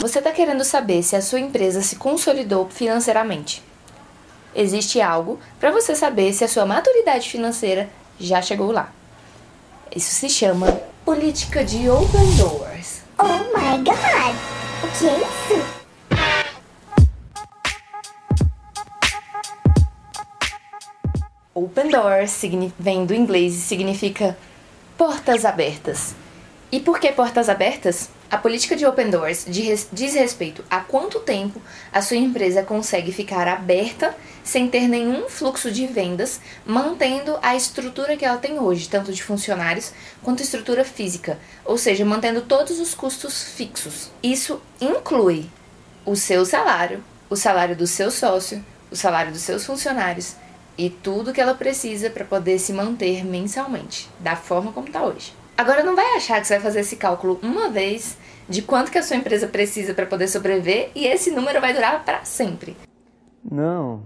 Você está querendo saber se a sua empresa se consolidou financeiramente. Existe algo para você saber se a sua maturidade financeira já chegou lá. Isso se chama política de open doors. Oh my god! O que é isso? Open doors vem do inglês e significa portas abertas. E por que portas abertas? A política de Open Doors diz respeito a quanto tempo a sua empresa consegue ficar aberta sem ter nenhum fluxo de vendas, mantendo a estrutura que ela tem hoje, tanto de funcionários quanto estrutura física, ou seja, mantendo todos os custos fixos. Isso inclui o seu salário, o salário do seu sócio, o salário dos seus funcionários e tudo que ela precisa para poder se manter mensalmente, da forma como está hoje. Agora não vai achar que você vai fazer esse cálculo uma vez de quanto que a sua empresa precisa para poder sobreviver e esse número vai durar para sempre. Não.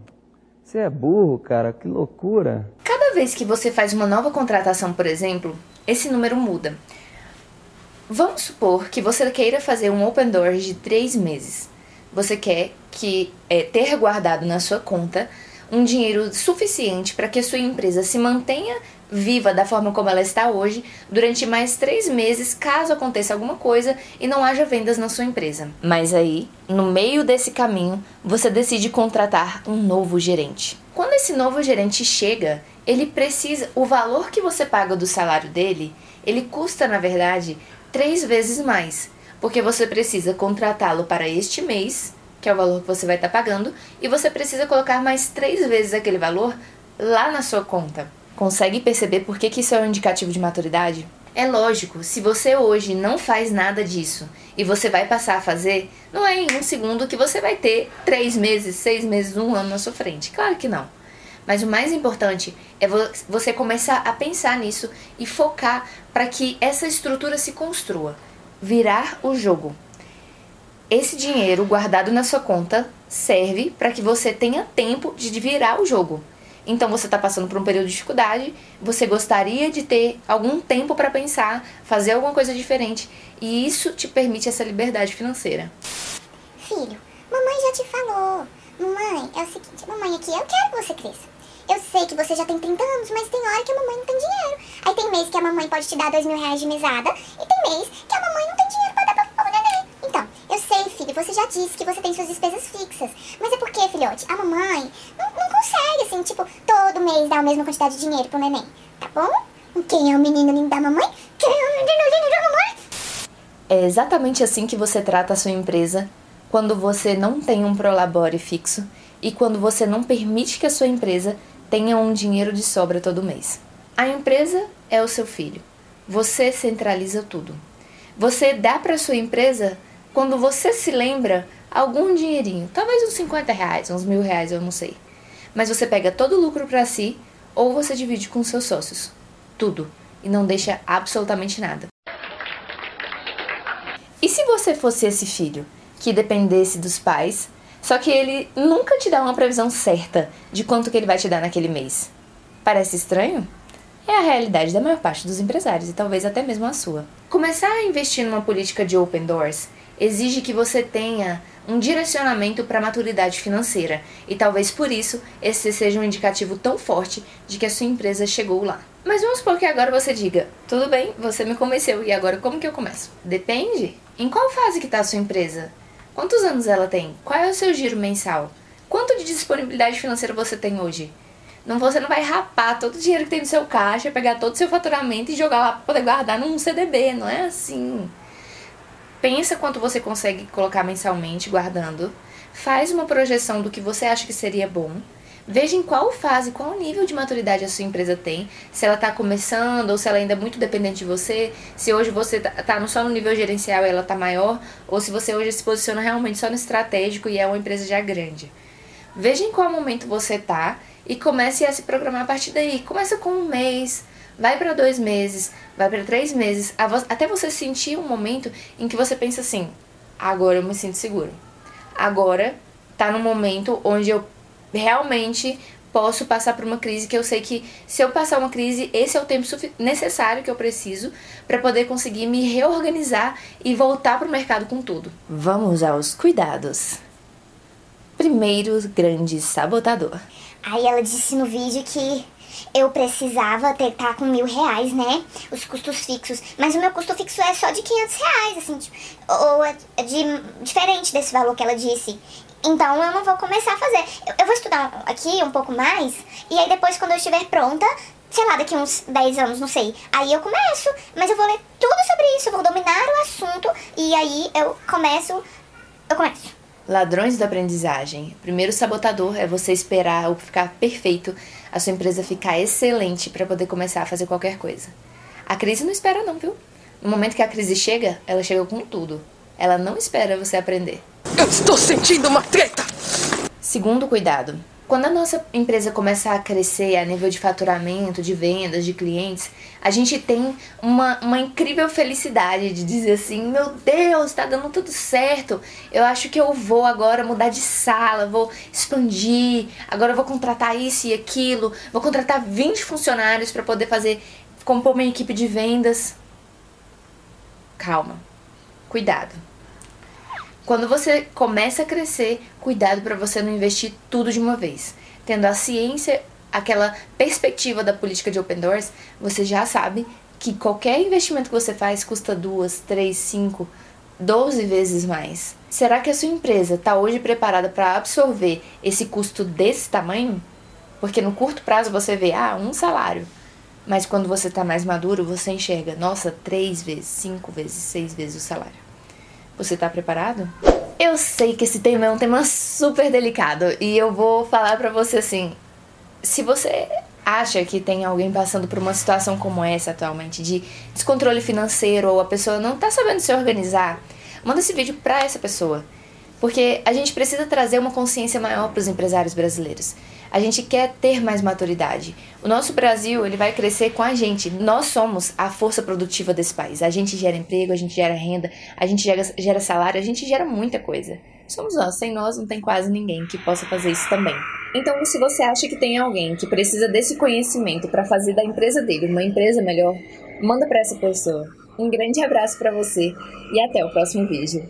Você é burro, cara, que loucura. Cada vez que você faz uma nova contratação, por exemplo, esse número muda. Vamos supor que você queira fazer um open door de três meses. Você quer que é, ter guardado na sua conta um dinheiro suficiente para que a sua empresa se mantenha viva da forma como ela está hoje durante mais três meses, caso aconteça alguma coisa e não haja vendas na sua empresa. Mas aí, no meio desse caminho, você decide contratar um novo gerente. Quando esse novo gerente chega, ele precisa. O valor que você paga do salário dele, ele custa, na verdade, três vezes mais. Porque você precisa contratá-lo para este mês que é o valor que você vai estar tá pagando, e você precisa colocar mais três vezes aquele valor lá na sua conta. Consegue perceber por que, que isso é um indicativo de maturidade? É lógico, se você hoje não faz nada disso e você vai passar a fazer, não é em um segundo que você vai ter três meses, seis meses, um ano na sua frente. Claro que não. Mas o mais importante é você começar a pensar nisso e focar para que essa estrutura se construa. Virar o jogo. Esse dinheiro guardado na sua conta serve para que você tenha tempo de virar o jogo. Então você está passando por um período de dificuldade, você gostaria de ter algum tempo para pensar, fazer alguma coisa diferente, e isso te permite essa liberdade financeira. Filho, mamãe já te falou. Mamãe, é o seguinte, mamãe aqui, eu quero que você cresça. Eu sei que você já tem 30 anos, mas tem hora que a mamãe não tem dinheiro. Aí tem mês que a mamãe pode te dar dois mil reais de mesada, e tem mês que a já disse que você tem suas despesas fixas. Mas é porque, filhote, a mamãe não, não consegue, assim, tipo, todo mês dar a mesma quantidade de dinheiro pro neném. Tá bom? Quem é o menino lindo da mamãe? Quem é o menino lindo da mamãe? É exatamente assim que você trata a sua empresa quando você não tem um prolabore fixo e quando você não permite que a sua empresa tenha um dinheiro de sobra todo mês. A empresa é o seu filho. Você centraliza tudo. Você dá para sua empresa quando você se lembra algum dinheirinho, talvez uns 50 reais, uns mil reais, eu não sei. Mas você pega todo o lucro para si ou você divide com seus sócios. Tudo. E não deixa absolutamente nada. E se você fosse esse filho que dependesse dos pais, só que ele nunca te dá uma previsão certa de quanto que ele vai te dar naquele mês? Parece estranho? É a realidade da maior parte dos empresários e talvez até mesmo a sua. Começar a investir numa política de open doors exige que você tenha um direcionamento para a maturidade financeira e talvez por isso esse seja um indicativo tão forte de que a sua empresa chegou lá. Mas vamos supor que agora você diga: tudo bem, você me convenceu e agora como que eu começo? Depende. Em qual fase que está a sua empresa? Quantos anos ela tem? Qual é o seu giro mensal? Quanto de disponibilidade financeira você tem hoje? Não, você não vai rapar todo o dinheiro que tem no seu caixa, pegar todo o seu faturamento e jogar lá para poder guardar num CDB, não é assim. Pensa quanto você consegue colocar mensalmente guardando. Faz uma projeção do que você acha que seria bom. Veja em qual fase, qual nível de maturidade a sua empresa tem. Se ela está começando ou se ela ainda é muito dependente de você. Se hoje você está tá só no nível gerencial e ela está maior. Ou se você hoje se posiciona realmente só no estratégico e é uma empresa já grande. Veja em qual momento você está e comece a se programar a partir daí. Começa com um mês, vai para dois meses, vai para três meses, até você sentir um momento em que você pensa assim: agora eu me sinto seguro. Agora tá no momento onde eu realmente posso passar por uma crise que eu sei que se eu passar uma crise, esse é o tempo necessário que eu preciso para poder conseguir me reorganizar e voltar para o mercado com tudo. Vamos aos cuidados. Primeiro grande sabotador. Aí ela disse no vídeo que eu precisava ter tá com mil reais, né? Os custos fixos. Mas o meu custo fixo é só de 500 reais, assim, tipo, ou é de, diferente desse valor que ela disse. Então eu não vou começar a fazer. Eu, eu vou estudar aqui um pouco mais, e aí depois, quando eu estiver pronta, sei lá, daqui uns 10 anos, não sei. Aí eu começo, mas eu vou ler tudo sobre isso, eu vou dominar o assunto, e aí eu começo. Eu começo. Ladrões da aprendizagem. Primeiro sabotador é você esperar ou ficar perfeito, a sua empresa ficar excelente para poder começar a fazer qualquer coisa. A crise não espera não, viu? No momento que a crise chega, ela chega com tudo. Ela não espera você aprender. Eu estou sentindo uma treta! Segundo cuidado, quando a nossa empresa começa a crescer a nível de faturamento, de vendas, de clientes, a gente tem uma, uma incrível felicidade de dizer assim: meu Deus, tá dando tudo certo. Eu acho que eu vou agora mudar de sala, vou expandir, agora eu vou contratar isso e aquilo, vou contratar 20 funcionários para poder fazer, compor uma equipe de vendas. Calma, cuidado. Quando você começa a crescer, cuidado para você não investir tudo de uma vez. Tendo a ciência, aquela perspectiva da política de open doors, você já sabe que qualquer investimento que você faz custa duas, três, cinco, doze vezes mais. Será que a sua empresa está hoje preparada para absorver esse custo desse tamanho? Porque no curto prazo você vê, ah, um salário. Mas quando você está mais maduro, você enxerga, nossa, três vezes, cinco vezes, seis vezes o salário. Você tá preparado? Eu sei que esse tema é um tema super delicado e eu vou falar para você assim, se você acha que tem alguém passando por uma situação como essa atualmente de descontrole financeiro ou a pessoa não tá sabendo se organizar, manda esse vídeo para essa pessoa. Porque a gente precisa trazer uma consciência maior para os empresários brasileiros. A gente quer ter mais maturidade. O nosso Brasil, ele vai crescer com a gente. Nós somos a força produtiva desse país. A gente gera emprego, a gente gera renda, a gente gera, gera salário, a gente gera muita coisa. Somos nós, sem nós não tem quase ninguém que possa fazer isso também. Então, se você acha que tem alguém que precisa desse conhecimento para fazer da empresa dele uma empresa melhor, manda para essa pessoa. Um grande abraço para você e até o próximo vídeo.